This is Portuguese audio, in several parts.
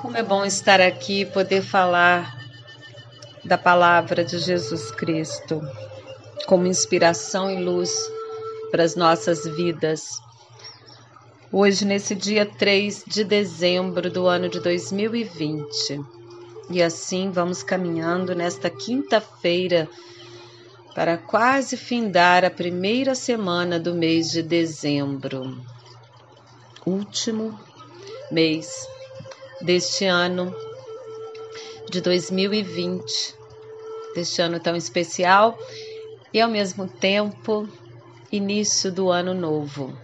Como é bom estar aqui e poder falar da palavra de Jesus Cristo como inspiração e luz para as nossas vidas. Hoje, nesse dia 3 de dezembro do ano de 2020. E assim vamos caminhando nesta quinta-feira para quase findar a primeira semana do mês de dezembro. Último mês deste ano de 2020, deste ano tão especial e ao mesmo tempo início do ano novo,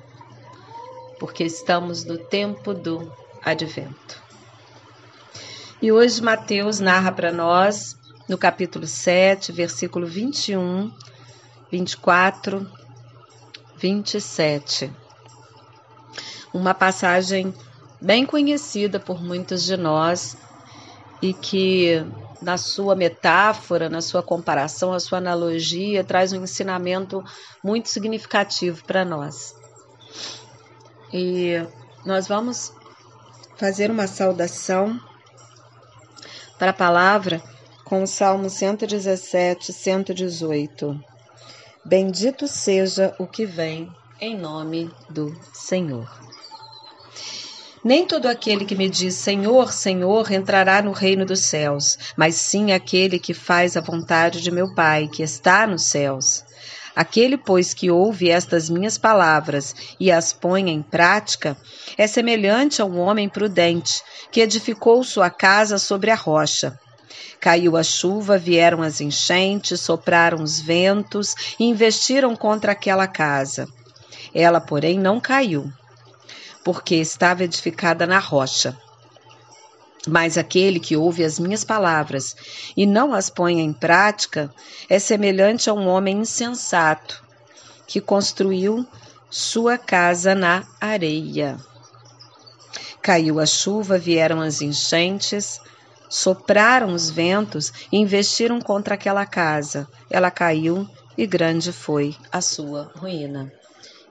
porque estamos no tempo do advento. E hoje Mateus narra para nós, no capítulo 7, versículo 21, 24, 27, uma passagem bem conhecida por muitos de nós e que na sua metáfora, na sua comparação, a sua analogia, traz um ensinamento muito significativo para nós. E nós vamos fazer uma saudação para a palavra com o Salmo 117, 118. Bendito seja o que vem em nome do Senhor. Nem todo aquele que me diz Senhor, Senhor entrará no reino dos céus, mas sim aquele que faz a vontade de meu Pai, que está nos céus. Aquele, pois, que ouve estas minhas palavras e as põe em prática, é semelhante a um homem prudente, que edificou sua casa sobre a rocha. Caiu a chuva, vieram as enchentes, sopraram os ventos e investiram contra aquela casa. Ela, porém, não caiu, porque estava edificada na rocha. Mas aquele que ouve as minhas palavras e não as põe em prática é semelhante a um homem insensato que construiu sua casa na areia. Caiu a chuva, vieram as enchentes, sopraram os ventos e investiram contra aquela casa. Ela caiu e grande foi a sua ruína.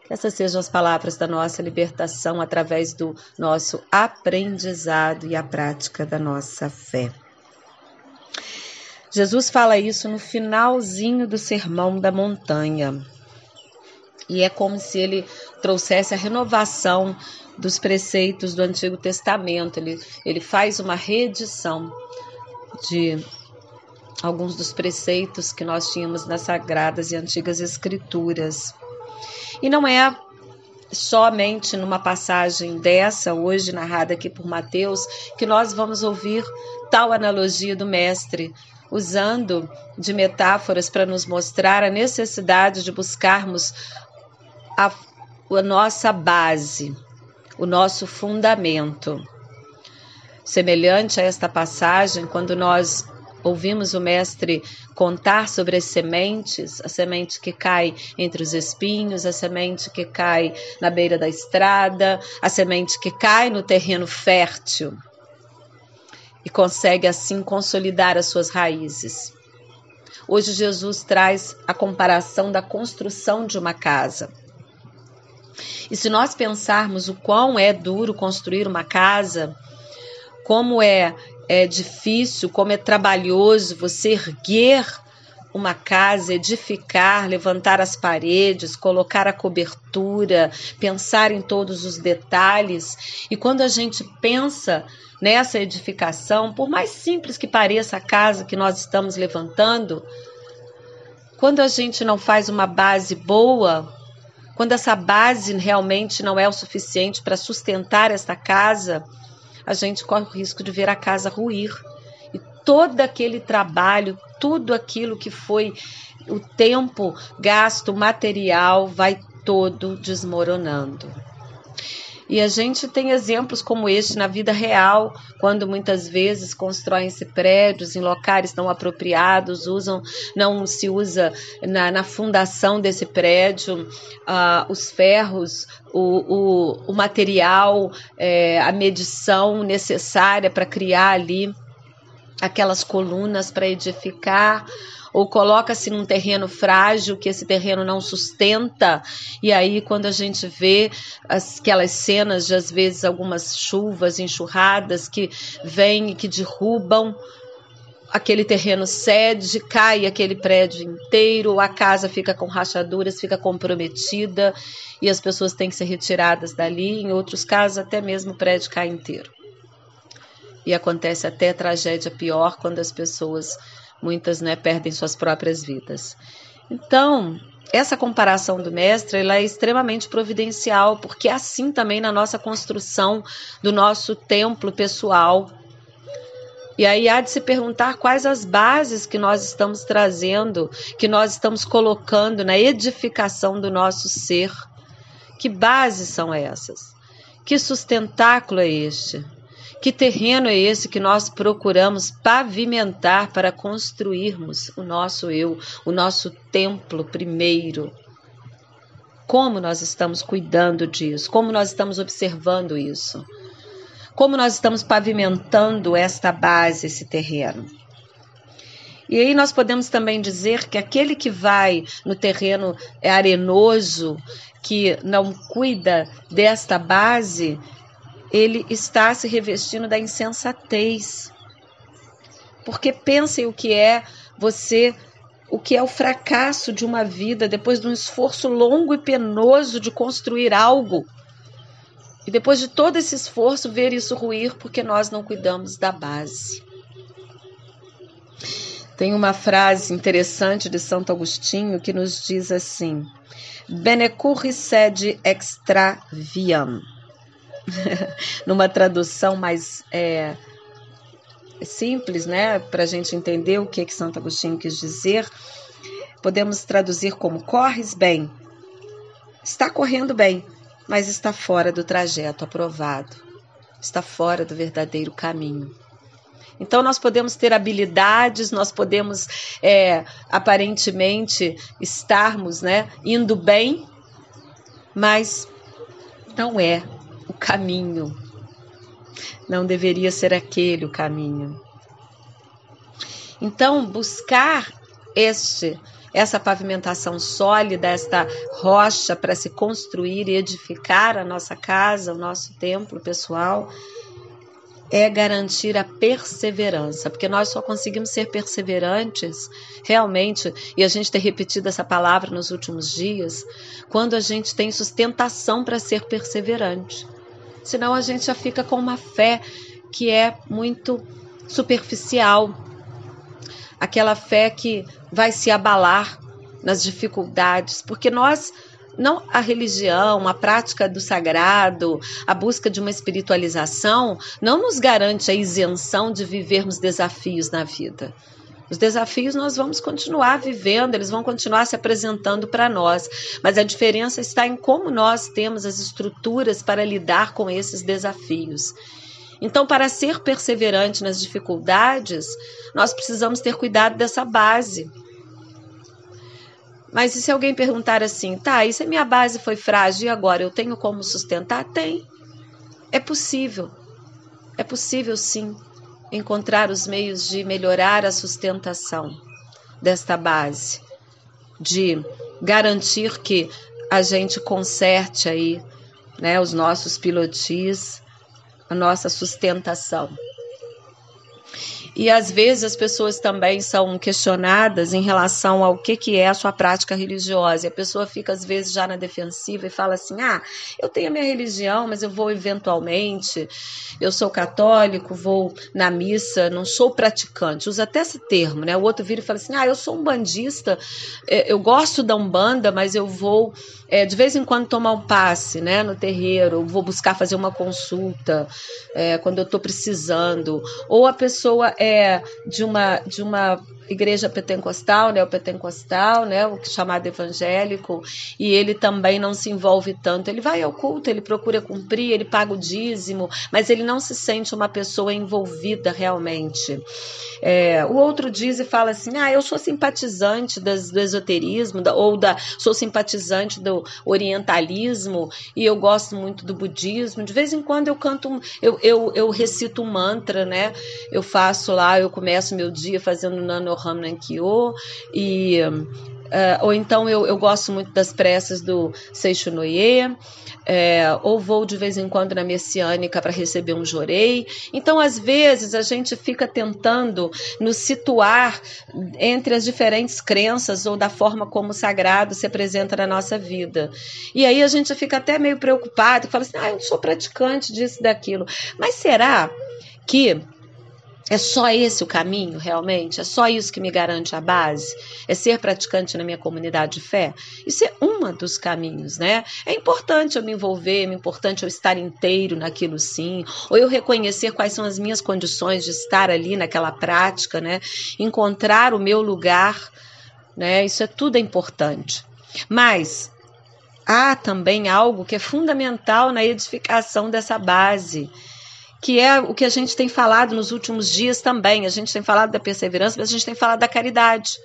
Que essas sejam as palavras da nossa libertação através do nosso aprendizado e a prática da nossa fé. Jesus fala isso no finalzinho do Sermão da Montanha. E é como se ele trouxesse a renovação dos preceitos do Antigo Testamento. Ele, ele faz uma reedição de alguns dos preceitos que nós tínhamos nas Sagradas e Antigas Escrituras. E não é somente numa passagem dessa, hoje narrada aqui por Mateus, que nós vamos ouvir tal analogia do Mestre, usando de metáforas para nos mostrar a necessidade de buscarmos a, a nossa base, o nosso fundamento. Semelhante a esta passagem, quando nós Ouvimos o Mestre contar sobre as sementes, a semente que cai entre os espinhos, a semente que cai na beira da estrada, a semente que cai no terreno fértil e consegue assim consolidar as suas raízes. Hoje Jesus traz a comparação da construção de uma casa. E se nós pensarmos o quão é duro construir uma casa, como é é difícil, como é trabalhoso você erguer uma casa, edificar, levantar as paredes, colocar a cobertura, pensar em todos os detalhes. E quando a gente pensa nessa edificação, por mais simples que pareça a casa que nós estamos levantando, quando a gente não faz uma base boa, quando essa base realmente não é o suficiente para sustentar esta casa, a gente corre o risco de ver a casa ruir. E todo aquele trabalho, tudo aquilo que foi o tempo gasto, material, vai todo desmoronando. E a gente tem exemplos como este na vida real, quando muitas vezes constroem-se prédios em locais não apropriados, usam, não se usa na, na fundação desse prédio uh, os ferros, o, o, o material, é, a medição necessária para criar ali aquelas colunas para edificar ou coloca-se num terreno frágil que esse terreno não sustenta, e aí quando a gente vê aquelas cenas de às vezes algumas chuvas, enxurradas que vêm e que derrubam aquele terreno cede, cai aquele prédio inteiro, a casa fica com rachaduras, fica comprometida e as pessoas têm que ser retiradas dali. Em outros casos, até mesmo o prédio cai inteiro. E acontece até tragédia pior quando as pessoas, muitas, né, perdem suas próprias vidas. Então, essa comparação do mestre ela é extremamente providencial, porque é assim também na nossa construção do nosso templo pessoal, e aí há de se perguntar quais as bases que nós estamos trazendo, que nós estamos colocando na edificação do nosso ser. Que bases são essas? Que sustentáculo é este? Que terreno é esse que nós procuramos pavimentar para construirmos o nosso eu, o nosso templo primeiro? Como nós estamos cuidando disso? Como nós estamos observando isso? como nós estamos pavimentando esta base, esse terreno. E aí nós podemos também dizer que aquele que vai no terreno arenoso, que não cuida desta base, ele está se revestindo da insensatez. Porque pensem o que é você, o que é o fracasso de uma vida depois de um esforço longo e penoso de construir algo e depois de todo esse esforço, ver isso ruir porque nós não cuidamos da base. Tem uma frase interessante de Santo Agostinho que nos diz assim: Benecurri sed extra viam. Numa tradução mais é, simples, né, para a gente entender o que, que Santo Agostinho quis dizer, podemos traduzir como: corres bem, está correndo bem, mas está fora do trajeto aprovado, está fora do verdadeiro caminho. Então, nós podemos ter habilidades, nós podemos é, aparentemente estarmos né, indo bem, mas não é caminho. Não deveria ser aquele o caminho. Então, buscar este essa pavimentação sólida, esta rocha para se construir e edificar a nossa casa, o nosso templo pessoal, é garantir a perseverança, porque nós só conseguimos ser perseverantes realmente, e a gente tem repetido essa palavra nos últimos dias, quando a gente tem sustentação para ser perseverante. Senão a gente já fica com uma fé que é muito superficial, aquela fé que vai se abalar nas dificuldades, porque nós não a religião, a prática do sagrado, a busca de uma espiritualização não nos garante a isenção de vivermos desafios na vida. Os desafios nós vamos continuar vivendo, eles vão continuar se apresentando para nós, mas a diferença está em como nós temos as estruturas para lidar com esses desafios. Então, para ser perseverante nas dificuldades, nós precisamos ter cuidado dessa base. Mas e se alguém perguntar assim, tá, e se a minha base foi frágil e agora eu tenho como sustentar? Tem. É possível. É possível sim encontrar os meios de melhorar a sustentação desta base, de garantir que a gente conserte aí, né, os nossos pilotis, a nossa sustentação. E às vezes as pessoas também são questionadas em relação ao que, que é a sua prática religiosa. E a pessoa fica às vezes já na defensiva e fala assim: ah, eu tenho a minha religião, mas eu vou eventualmente, eu sou católico, vou na missa, não sou praticante. Usa até esse termo, né? O outro vira e fala assim: ah, eu sou um bandista, é, eu gosto da Umbanda, mas eu vou é, de vez em quando tomar um passe né, no terreiro, vou buscar fazer uma consulta é, quando eu estou precisando. Ou a pessoa é de uma, de uma igreja pentecostal, né, o né, o chamado evangélico, e ele também não se envolve tanto. Ele vai ao culto, ele procura cumprir, ele paga o dízimo, mas ele não se sente uma pessoa envolvida realmente. É, o outro diz e fala assim: ah, eu sou simpatizante das, do esoterismo, da, ou da, sou simpatizante do orientalismo e eu gosto muito do budismo. De vez em quando eu canto, eu, eu, eu recito um mantra, né? Eu faço lá, eu começo meu dia fazendo nano Noham Nankyo, e Uh, ou então eu, eu gosto muito das preces do Seixo Noye, é, ou vou de vez em quando na Messiânica para receber um jorei. Então, às vezes, a gente fica tentando nos situar entre as diferentes crenças ou da forma como o sagrado se apresenta na nossa vida. E aí a gente fica até meio preocupado e fala assim: ah, eu sou praticante disso, daquilo. Mas será que é só esse o caminho, realmente? É só isso que me garante a base? É ser praticante na minha comunidade de fé? Isso é um dos caminhos, né? É importante eu me envolver, é importante eu estar inteiro naquilo sim, ou eu reconhecer quais são as minhas condições de estar ali naquela prática, né? Encontrar o meu lugar, né? Isso é tudo importante. Mas há também algo que é fundamental na edificação dessa base que é o que a gente tem falado nos últimos dias também. A gente tem falado da perseverança, mas a gente tem falado da caridade.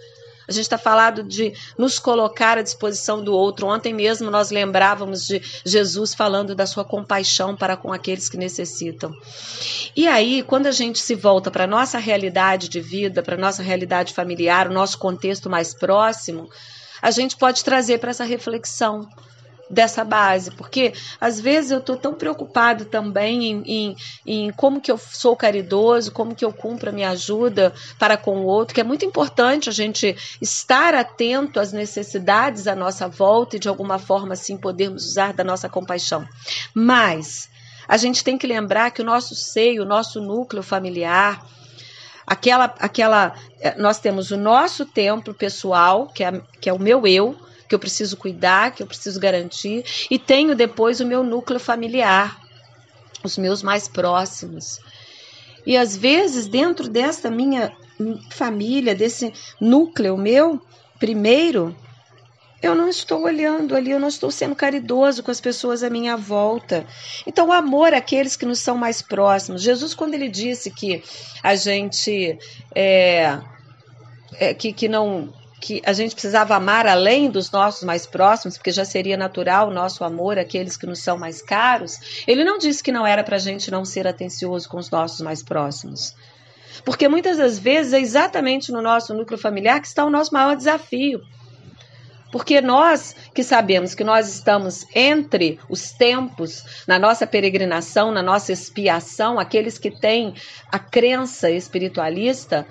A gente está falando de nos colocar à disposição do outro. Ontem mesmo nós lembrávamos de Jesus falando da sua compaixão para com aqueles que necessitam. E aí, quando a gente se volta para a nossa realidade de vida, para a nossa realidade familiar, o nosso contexto mais próximo, a gente pode trazer para essa reflexão dessa base, porque às vezes eu estou tão preocupado também em, em, em, como que eu sou caridoso, como que eu cumpro a minha ajuda para com o outro, que é muito importante a gente estar atento às necessidades à nossa volta e de alguma forma assim podermos usar da nossa compaixão. Mas a gente tem que lembrar que o nosso seio, o nosso núcleo familiar, aquela, aquela, eh, nós temos o nosso templo pessoal, que é, que é o meu eu, que eu preciso cuidar, que eu preciso garantir, e tenho depois o meu núcleo familiar, os meus mais próximos. E às vezes, dentro desta minha família, desse núcleo meu, primeiro, eu não estou olhando ali, eu não estou sendo caridoso com as pessoas à minha volta. Então, o amor àqueles que nos são mais próximos. Jesus, quando ele disse que a gente é, é, que, que não que a gente precisava amar além dos nossos mais próximos, porque já seria natural o nosso amor àqueles que nos são mais caros, ele não disse que não era para a gente não ser atencioso com os nossos mais próximos. Porque muitas das vezes é exatamente no nosso núcleo familiar que está o nosso maior desafio. Porque nós que sabemos que nós estamos entre os tempos, na nossa peregrinação, na nossa expiação, aqueles que têm a crença espiritualista,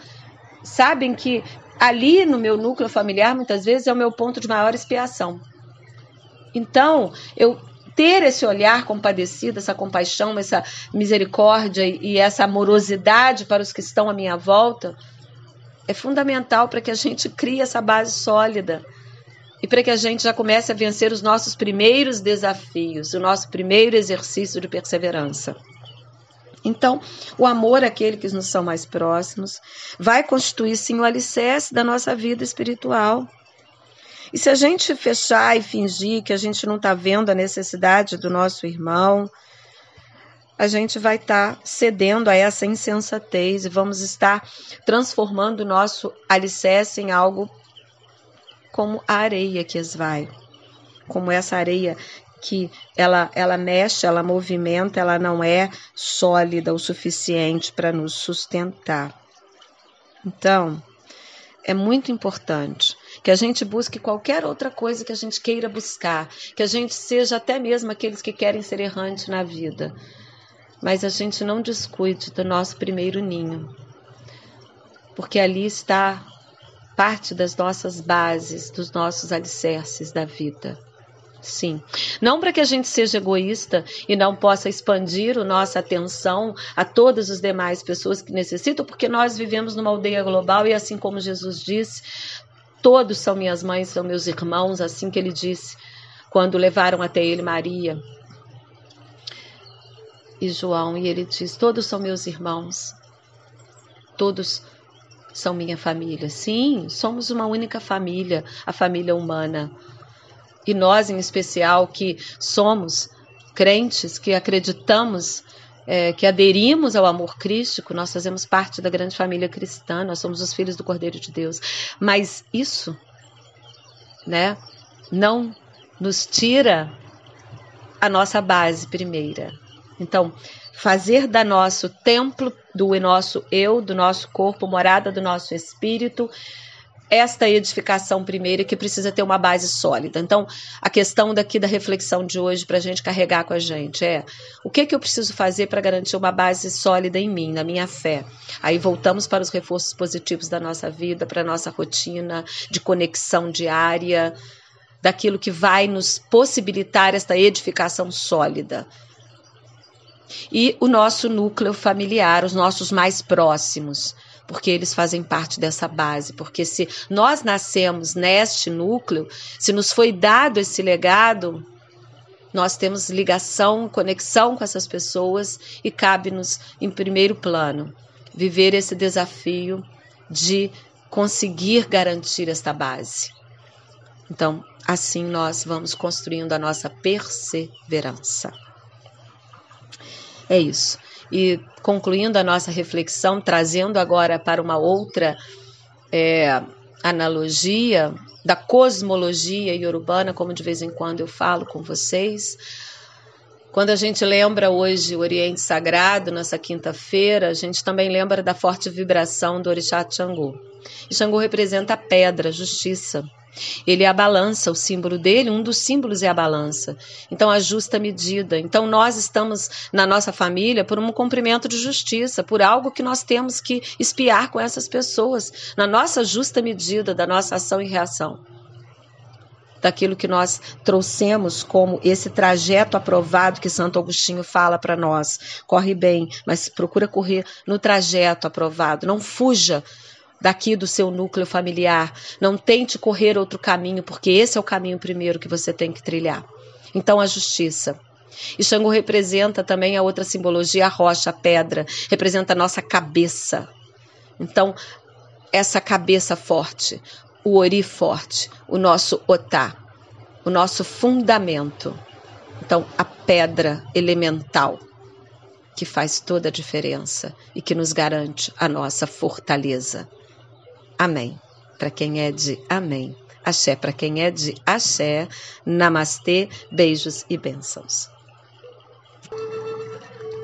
sabem que ali no meu núcleo familiar, muitas vezes, é o meu ponto de maior expiação. Então, eu ter esse olhar compadecido, essa compaixão, essa misericórdia e essa amorosidade para os que estão à minha volta é fundamental para que a gente crie essa base sólida e para que a gente já comece a vencer os nossos primeiros desafios, o nosso primeiro exercício de perseverança. Então, o amor àquele que nos são mais próximos vai constituir sim o alicerce da nossa vida espiritual. E se a gente fechar e fingir que a gente não está vendo a necessidade do nosso irmão, a gente vai estar tá cedendo a essa insensatez e vamos estar transformando o nosso alicerce em algo como a areia que esvai, como essa areia que ela, ela mexe, ela movimenta, ela não é sólida o suficiente para nos sustentar. Então, é muito importante que a gente busque qualquer outra coisa que a gente queira buscar, que a gente seja até mesmo aqueles que querem ser errantes na vida, mas a gente não descuide do nosso primeiro ninho, porque ali está parte das nossas bases, dos nossos alicerces da vida. Sim. Não para que a gente seja egoísta e não possa expandir a nossa atenção a todas as demais pessoas que necessitam, porque nós vivemos numa aldeia global e assim como Jesus disse, todos são minhas mães, são meus irmãos, assim que ele disse quando levaram até ele Maria e João, e ele diz: Todos são meus irmãos, todos são minha família. Sim, somos uma única família, a família humana e nós em especial que somos crentes, que acreditamos, é, que aderimos ao amor crístico, nós fazemos parte da grande família cristã, nós somos os filhos do Cordeiro de Deus. Mas isso, né, não nos tira a nossa base primeira. Então, fazer da nosso templo, do nosso eu, do nosso corpo, morada do nosso espírito, esta edificação primeira que precisa ter uma base sólida. Então, a questão daqui da reflexão de hoje para a gente carregar com a gente é o que, que eu preciso fazer para garantir uma base sólida em mim, na minha fé. Aí voltamos para os reforços positivos da nossa vida, para a nossa rotina de conexão diária, daquilo que vai nos possibilitar esta edificação sólida. E o nosso núcleo familiar, os nossos mais próximos porque eles fazem parte dessa base. Porque se nós nascemos neste núcleo, se nos foi dado esse legado, nós temos ligação, conexão com essas pessoas e cabe-nos, em primeiro plano, viver esse desafio de conseguir garantir esta base. Então, assim nós vamos construindo a nossa perseverança. É isso. E concluindo a nossa reflexão, trazendo agora para uma outra é, analogia da cosmologia iorubana, como de vez em quando eu falo com vocês. Quando a gente lembra hoje o Oriente Sagrado, nessa quinta-feira, a gente também lembra da forte vibração do Orixá Xangô. E Xangô representa a pedra, a justiça. Ele é a balança, o símbolo dele, um dos símbolos é a balança. Então, a justa medida. Então, nós estamos na nossa família por um cumprimento de justiça, por algo que nós temos que espiar com essas pessoas, na nossa justa medida da nossa ação e reação. Daquilo que nós trouxemos como esse trajeto aprovado que Santo Agostinho fala para nós. Corre bem, mas procura correr no trajeto aprovado. Não fuja daqui do seu núcleo familiar. Não tente correr outro caminho, porque esse é o caminho primeiro que você tem que trilhar. Então, a justiça. E Xangô representa também a outra simbologia, a rocha, a pedra, representa a nossa cabeça. Então, essa cabeça forte, o ori forte, o nosso otá, o nosso fundamento. Então, a pedra elemental que faz toda a diferença e que nos garante a nossa fortaleza. Amém. Para quem é de Amém. Axé para quem é de Axé. Namastê, beijos e bênçãos.